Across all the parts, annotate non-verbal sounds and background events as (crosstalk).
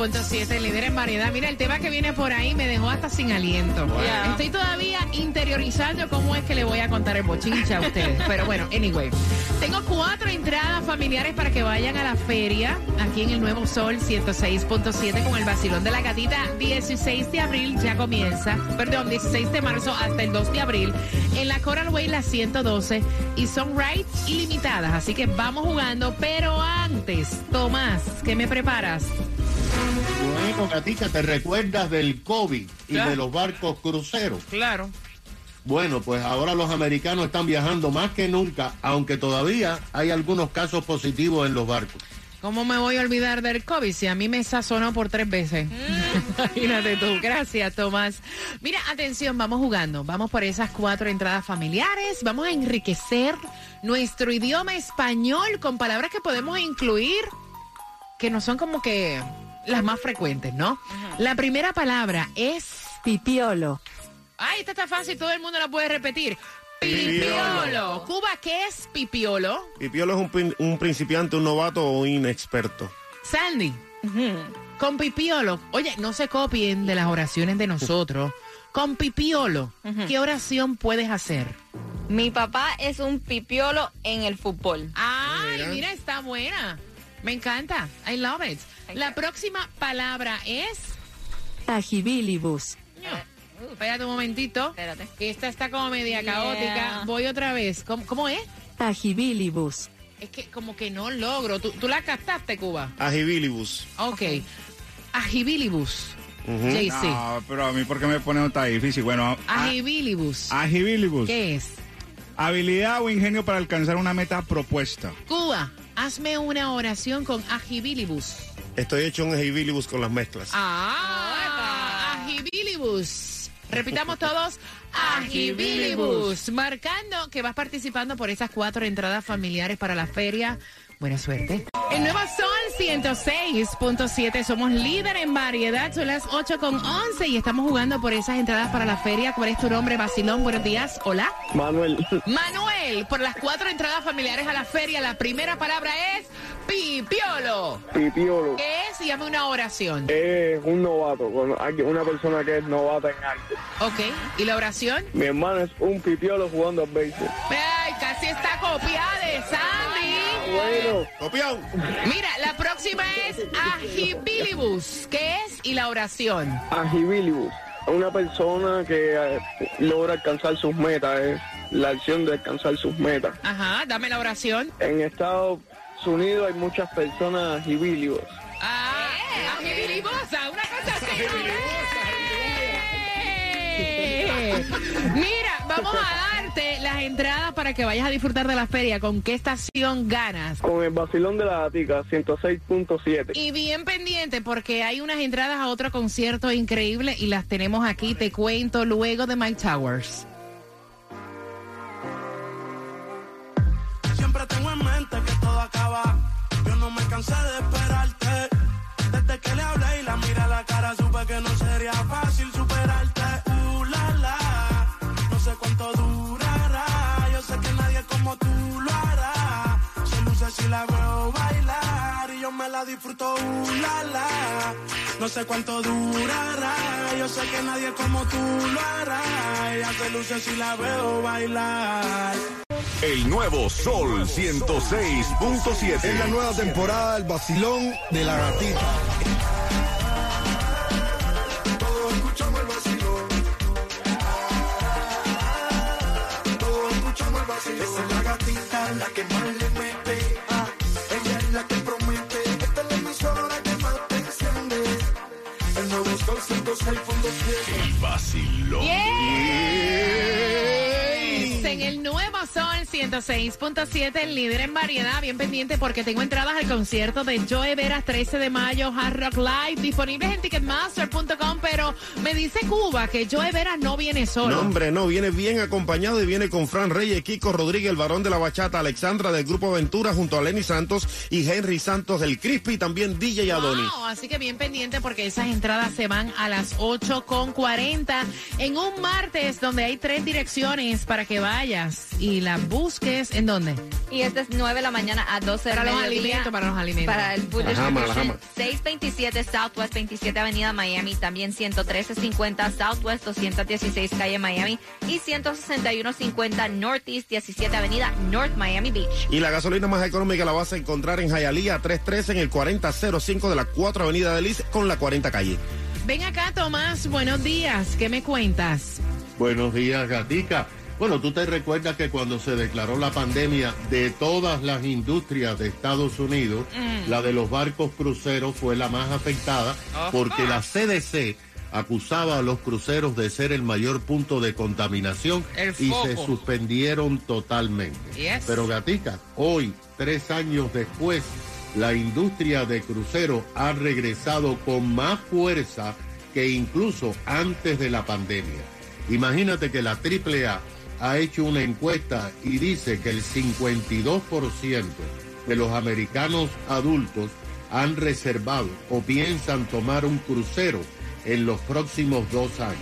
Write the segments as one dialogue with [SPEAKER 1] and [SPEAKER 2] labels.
[SPEAKER 1] El nuevo Sol 106.7, líder en variedad. Mira, el tema que viene por ahí me dejó hasta sin aliento. Estoy todavía interiorizando cómo es que le voy a contar el bochincha a ustedes. (laughs) Pero bueno, anyway. Tengo cuatro entradas familiares para que vayan a la feria aquí en el Nuevo Sol 106.7 con el vacilón de la gatita. 16 de abril ya comienza, perdón, 16 de marzo hasta el 2 de abril en la Coral Way la 112 y son rides ilimitadas. Así que vamos jugando, pero antes, Tomás, ¿qué me preparas?
[SPEAKER 2] Bueno, gatita, ¿te recuerdas del COVID y
[SPEAKER 1] Claro.
[SPEAKER 2] de los barcos cruceros?
[SPEAKER 1] Claro.
[SPEAKER 2] Bueno, pues ahora los americanos están viajando más que nunca, aunque todavía hay algunos casos positivos en los barcos.
[SPEAKER 1] ¿Cómo me voy a olvidar del COVID si a mí me sazonó por tres veces? (laughs) Imagínate tú. Gracias, Tomás. Mira, atención, vamos jugando. Vamos por esas cuatro entradas familiares. Vamos a enriquecer nuestro idioma español con palabras que podemos incluir que no son como que las más frecuentes, ¿no? La primera palabra es...
[SPEAKER 3] Pipiolo.
[SPEAKER 1] Ay, esta está fácil, todo el mundo la puede repetir. Pipiolo. Cuba, ¿qué es pipiolo?
[SPEAKER 4] Pipiolo es un, un principiante, un novato o un inexperto.
[SPEAKER 1] Sandy, con pipiolo, oye, no se copien de las oraciones de nosotros. Con pipiolo, ¿qué oración puedes hacer?
[SPEAKER 3] Mi papá es un pipiolo en el fútbol.
[SPEAKER 1] Ay,
[SPEAKER 4] Mira.
[SPEAKER 1] mira, está buena. Me encanta. I love it. La próxima palabra es.
[SPEAKER 3] Agibilibus.
[SPEAKER 1] Espérate un momentito.
[SPEAKER 3] Espérate.
[SPEAKER 1] Que esta está como media
[SPEAKER 3] Yeah.
[SPEAKER 1] caótica. Voy otra vez. ¿Cómo, cómo es?
[SPEAKER 3] Agibilibus.
[SPEAKER 1] Es que como que no logro. ¿Tú, tú la captaste, Cuba?
[SPEAKER 4] Agibilibus.
[SPEAKER 1] Ok. Agibilibus.
[SPEAKER 4] Ujú.
[SPEAKER 1] JC.
[SPEAKER 5] No, pero a mí, ¿por qué me ponen tan difícil? Bueno,
[SPEAKER 1] Agibilibus.
[SPEAKER 5] agibilibus.
[SPEAKER 1] ¿Qué es?
[SPEAKER 5] Habilidad o ingenio para alcanzar una meta propuesta.
[SPEAKER 1] Cuba, hazme una oración con agibilibus.
[SPEAKER 4] Estoy hecho un agibilibus con las mezclas.
[SPEAKER 1] Ah, agibilibus. Repitamos todos, agibilibus. Marcando que vas participando por esas cuatro entradas familiares para la feria. Buena suerte. El Nuevo Sol 106.7. Somos líder en variedad. Son las 8 con 11 y estamos jugando por esas entradas para la feria. ¿Cuál es tu nombre, Basilón? Buenos días. Hola.
[SPEAKER 6] Manuel, (laughs)
[SPEAKER 1] Manuel, por las cuatro entradas familiares a la feria, la primera palabra es pipiolo.
[SPEAKER 6] Pipiolo
[SPEAKER 1] ¿Qué es? Y llame una oración.
[SPEAKER 6] es un novato, una persona que es novata en algo.
[SPEAKER 1] Ok. ¿Y la oración?
[SPEAKER 6] Mi hermano es un pipiolo jugando al béisbol.
[SPEAKER 1] Ay, casi está copiada de. Mira, la próxima es agibilibus. ¿Qué es? Y la oración.
[SPEAKER 6] agibilibus, una persona que eh, logra alcanzar sus metas, es la acción de alcanzar sus metas.
[SPEAKER 1] Ajá, dame la oración.
[SPEAKER 6] En Estados Unidos hay muchas personas agibilibus.
[SPEAKER 1] Ah, agibilibusa, una cosa así. ¡Eh! Mira, vamos a las entradas para que vayas a disfrutar de la feria. ¿Con qué estación ganas?
[SPEAKER 6] Con el vacilón de la Gatica, 106.7.
[SPEAKER 1] Y bien pendiente porque hay unas entradas a otro concierto increíble y las tenemos aquí. Te cuento luego de Mike Towers.
[SPEAKER 7] Siempre tengo en mente que todo acaba. Yo no me cansé de la disfruto. Uh, la, la. No sé cuánto durará. Yo sé que nadie como tú lo hará. Ella se luce si la veo bailar.
[SPEAKER 8] El nuevo Sol 106.7.
[SPEAKER 9] Es la nueva temporada del vacilón de la gatita.
[SPEAKER 7] 106.7.
[SPEAKER 1] 106.7, el líder en variedad. Bien pendiente porque tengo entradas al concierto de Joe Veras 13 de mayo, Hard Rock Live, disponibles en Ticketmaster.com. Pero me dice Cuba que Joe Veras no viene solo.
[SPEAKER 4] No, hombre, no, viene bien acompañado y viene con Fran Reyes, Kiko Rodríguez, el varón de la bachata, Alexandra del Grupo Aventura, junto a Lenny Santos y Henry Santos del Crispy, también DJ Adoni.
[SPEAKER 1] Wow, así que bien pendiente porque esas entradas se van a las 8.40 en un martes donde hay tres direcciones para que vayas y las busques. ¿En dónde?
[SPEAKER 3] Y este es 9 de la mañana a 12 de
[SPEAKER 1] Para
[SPEAKER 3] la
[SPEAKER 1] los
[SPEAKER 3] mediodía.
[SPEAKER 1] alimentos, para los alimentos.
[SPEAKER 3] Para el Food
[SPEAKER 4] La jama, la
[SPEAKER 3] Distribution,
[SPEAKER 4] jama.
[SPEAKER 3] 627 Southwest 27 Avenida Miami, también 11350 Southwest 216 Calle Miami y 16150 Northeast 17 Avenida North Miami Beach.
[SPEAKER 4] Y la gasolina más económica la vas a encontrar en Hialeah 313 en el 4005 de la 4 Avenida de Liz con la 40 calle.
[SPEAKER 1] Ven acá, Tomás. Buenos días. ¿Qué me cuentas?
[SPEAKER 2] Buenos días, Gatica. Bueno, tú te recuerdas que cuando se declaró la pandemia de todas las industrias de Estados Unidos, la de los barcos cruceros fue la más afectada porque la CDC acusaba a los cruceros de ser el mayor punto de contaminación y se suspendieron totalmente.
[SPEAKER 1] Yes.
[SPEAKER 2] Pero Gatica, hoy, tres años después, la industria de cruceros ha regresado con más fuerza que incluso antes de la pandemia. Imagínate que la AAA ha hecho una encuesta y dice que el 52% de los americanos adultos han reservado o piensan tomar un crucero en los próximos dos años.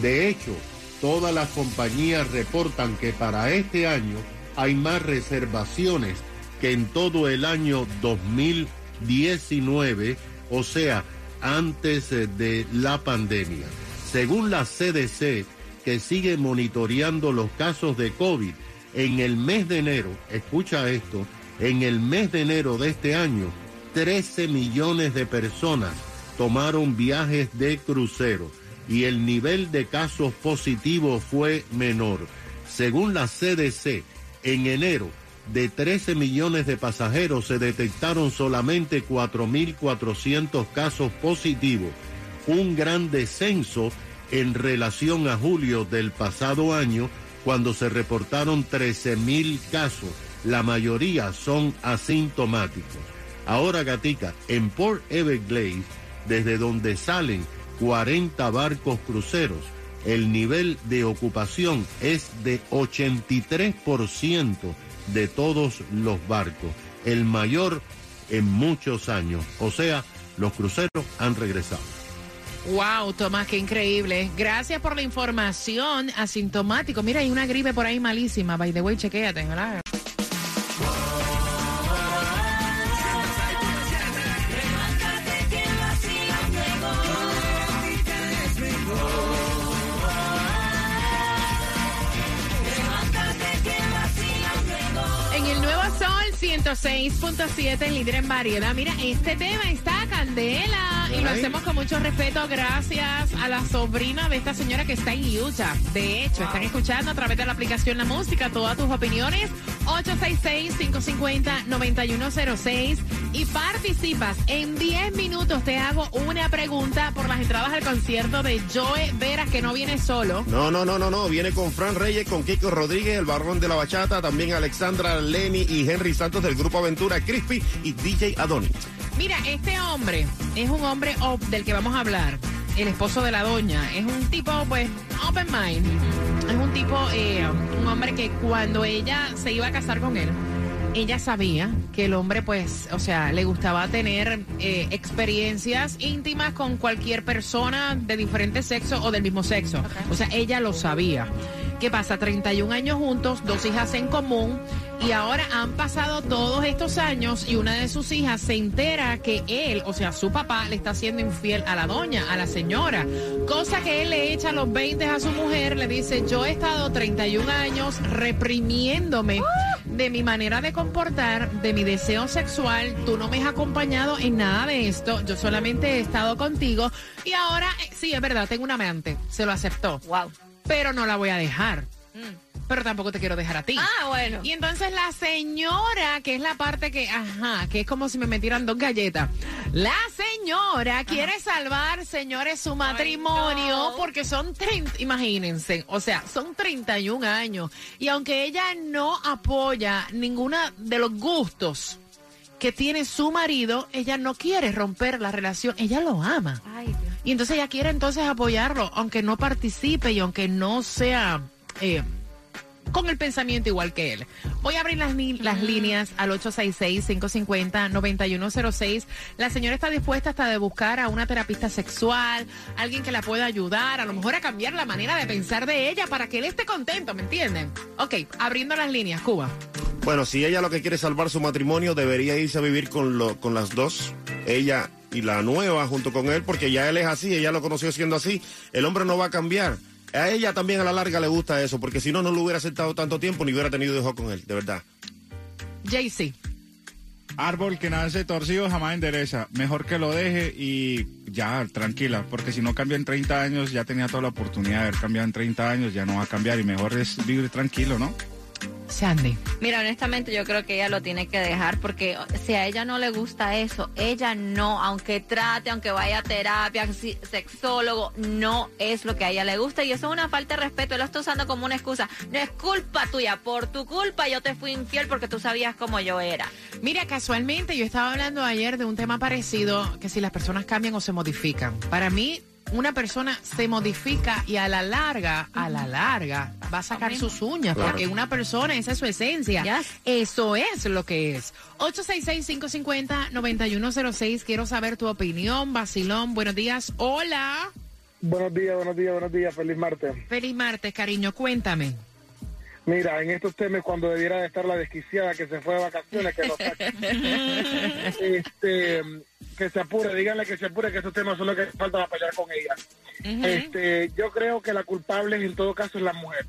[SPEAKER 2] De hecho, todas las compañías reportan que para este año hay más reservaciones que en todo el año 2019, o sea, antes eh, de la pandemia. Según la CDC, que sigue monitoreando los casos de COVID, en el mes de enero, escucha esto, en el mes de enero de este año, 13 millones de personas tomaron viajes de crucero y el nivel de casos positivos fue menor. Según la CDC, en enero, de 13 millones de pasajeros se detectaron solamente 4.400 casos positivos, un gran descenso en relación a julio del pasado año, cuando se reportaron 13.000 casos. La mayoría son asintomáticos. Ahora, Gatica, en Port Everglades, desde donde salen 40 barcos cruceros, el nivel de ocupación es de 83% de todos los barcos, el mayor en muchos años. O sea, los cruceros han regresado.
[SPEAKER 1] Wow, Tomás, qué increíble. Gracias por la información. Asintomático. Mira, hay una gripe por ahí malísima. By the way, chequéate, ¿verdad? En el Nuevo Sol 106.7, el líder en variedad. Mira, este tema está candela y lo hacemos con mucho respeto gracias a la sobrina de esta señora que está en Utah. De hecho, están escuchando a través de la aplicación La Música todas tus opiniones. 866-550-9106 y participas. En 10 minutos te hago una pregunta por las entradas al concierto de Joe Veras, que no viene solo.
[SPEAKER 4] No, no, no, no, no. Viene con Fran Reyes, con Kiko Rodríguez, el varón de la bachata, también Alexandra, Lenny y Henry Santos del Grupo Aventura, Crispy y DJ Adoni.
[SPEAKER 1] Mira, este hombre es un hombre del que vamos a hablar, el esposo de la doña. Es un tipo, pues, open mind. Es un tipo, eh, un hombre que cuando ella se iba a casar con él, ella sabía que el hombre, pues, o sea, le gustaba tener eh, experiencias íntimas con cualquier persona de diferente sexo o del mismo sexo. O sea, ella lo sabía. ¿Qué pasa? 31 años juntos, dos hijas en común y ahora han pasado todos estos años y una de sus hijas se entera que él, o sea, su papá, le está siendo infiel a la doña, a la señora. Cosa que él le echa los 20 a su mujer, le dice, yo he estado 31 años reprimiéndome de mi manera de comportar, de mi deseo sexual, tú no me has acompañado en nada de esto, yo solamente he estado contigo y ahora, eh, sí, es verdad, tengo una amante, se lo aceptó
[SPEAKER 3] Wow.
[SPEAKER 1] Pero no la voy a dejar. pero tampoco te quiero dejar a ti.
[SPEAKER 3] Ah, bueno.
[SPEAKER 1] Y entonces la señora, que es la parte que, ajá, que es como si me metieran dos galletas. La señora quiere salvar, señores, su matrimonio
[SPEAKER 3] no.
[SPEAKER 1] porque son 30, imagínense, o sea, son 31 años. Y aunque ella no apoya ninguna de los gustos que tiene su marido, ella no quiere romper la relación, ella lo ama.
[SPEAKER 3] Ay, Dios.
[SPEAKER 1] Y entonces ella quiere entonces apoyarlo, aunque no participe y aunque no sea eh, con el pensamiento igual que él. Voy a abrir las, las líneas al 866-550-9106. La señora está dispuesta hasta de buscar a una terapista sexual, alguien que la pueda ayudar, a lo mejor a cambiar la manera de pensar de ella para que él esté contento, ¿me entienden? Ok, abriendo las líneas, Cuba.
[SPEAKER 4] Bueno, si ella lo que quiere es salvar su matrimonio, debería irse a vivir con, lo, con las dos, ella y la nueva junto con él, porque ya él es así, ella lo conoció siendo así. El hombre no va a cambiar. A ella también a la larga le gusta eso, porque si no, no lo hubiera aceptado tanto tiempo ni hubiera tenido hijos con él, de verdad.
[SPEAKER 1] JC.
[SPEAKER 5] Árbol que nace torcido jamás endereza. Mejor que lo deje y ya, tranquila, porque si no cambia en 30 años, ya tenía toda la oportunidad de haber cambiado en 30 años, ya no va a cambiar y mejor es vivir tranquilo, ¿no?
[SPEAKER 1] Sandy.
[SPEAKER 3] Mira, honestamente yo creo que ella lo tiene que dejar porque si a ella no le gusta eso, ella no, aunque trate, aunque vaya a terapia, sexólogo, no es lo que a ella le gusta y eso es una falta de respeto. Él lo está usando como una excusa. No es culpa tuya, por tu culpa yo te fui infiel porque tú sabías cómo yo era.
[SPEAKER 1] Mira, casualmente yo estaba hablando ayer de un tema parecido, que si las personas cambian o se modifican. Para mí, una persona se modifica y a la larga, a la larga, va a sacar sus uñas,
[SPEAKER 4] Claro.
[SPEAKER 1] porque una persona, esa es su esencia.
[SPEAKER 3] Yes.
[SPEAKER 1] Eso es lo que es. 866-550-9106, quiero saber tu opinión, Basilón. Buenos días, hola.
[SPEAKER 6] Buenos días, buenos días, buenos días. Feliz martes.
[SPEAKER 1] Feliz martes, cariño, cuéntame.
[SPEAKER 6] Mira, en estos temas cuando debiera de estar la desquiciada que se fue de vacaciones, que lo saque. (laughs) este, que se apure, díganle que se apure, que esos temas son los que falta para pelear con ella. Este, yo creo que la culpable en todo caso es la mujer,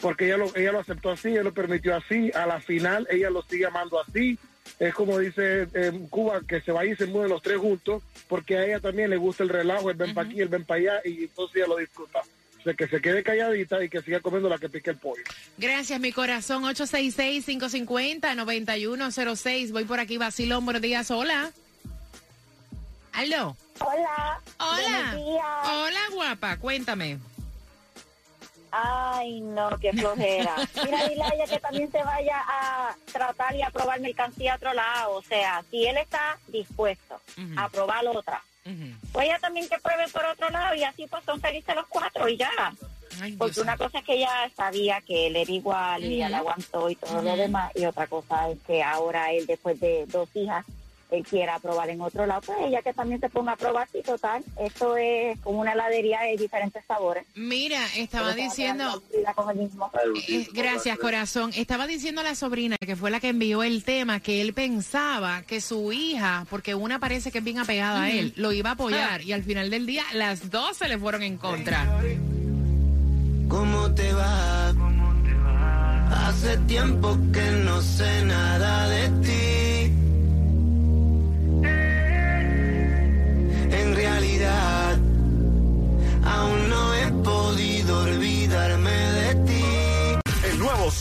[SPEAKER 6] porque ella lo, ella lo aceptó así, ella lo permitió así, a la final ella lo sigue amando así. Es como dice eh, Cuba, que se va y se mueven los tres juntos, porque a ella también le gusta el relajo, el ven para aquí, el ven para allá, y entonces ella lo disfruta. O sea, que se quede calladita y que siga comiendo la que pique el pollo.
[SPEAKER 1] Gracias, mi corazón. 866-550-9106. Voy por aquí, Basilón. Buenos días, hola. Aló.
[SPEAKER 10] Hola.
[SPEAKER 1] Hola. Hola, guapa. Cuéntame.
[SPEAKER 10] Ay, no, qué flojera. Mira, dile a ella que también se vaya a tratar y a probar mercancía a otro lado. O sea, si él está dispuesto a probar otra, pues ella también que pruebe por otro lado y así pues son felices los cuatro y ya.
[SPEAKER 1] Ay, Dios
[SPEAKER 10] Porque una cosa es que ella sabía que él era igual y ella le aguantó y todo lo demás. Y otra cosa es que ahora él, después de dos hijas, él quiera probar en otro lado. Pues ella que también se ponga a probar, sí, total. Esto es como una heladería de diferentes sabores.
[SPEAKER 1] Mira, estaba
[SPEAKER 10] Pero va
[SPEAKER 1] diciendo...
[SPEAKER 10] quedar la con el mismo.
[SPEAKER 1] Eh, gracias, corazón. Estaba diciendo a la sobrina, que fue la que envió el tema, que él pensaba que su hija, porque una parece que es bien apegada a él, lo iba a apoyar. Y al final del día, las dos se le fueron en contra.
[SPEAKER 7] ¿Cómo te va? Hace tiempo que no sé nada de ti.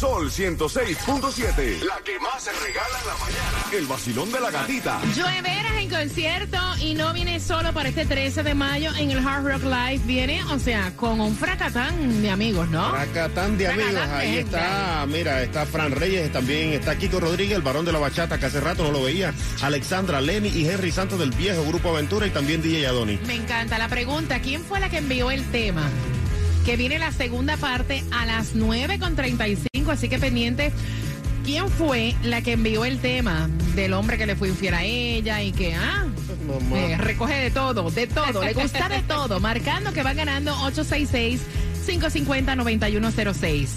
[SPEAKER 8] Sol 106.7. La que más se regala en la mañana. El vacilón de la gatita.
[SPEAKER 1] Joe Veras en concierto y no viene solo para este 13 de mayo en el Hard Rock Live. Viene, o sea, con un fracatán de amigos, ¿no?
[SPEAKER 4] Fracatán de amigos,
[SPEAKER 1] Fracatán
[SPEAKER 4] ahí
[SPEAKER 1] gente
[SPEAKER 4] está, mira, está Fran Reyes, también está Kiko Rodríguez, el varón de la bachata, que hace rato no lo veía, Alexandra, Lenny y Henry Santos del viejo Grupo Aventura y también DJ Adoni.
[SPEAKER 1] Me encanta la pregunta. ¿Quién fue la que envió el tema? Que viene la segunda parte a las 9.35, así que pendiente. ¿Quién fue la que envió el tema del hombre que le fue infiel a ella y que, ah, eh, recoge de todo, de todo, le gusta de todo, marcando que va ganando 866-550-9106.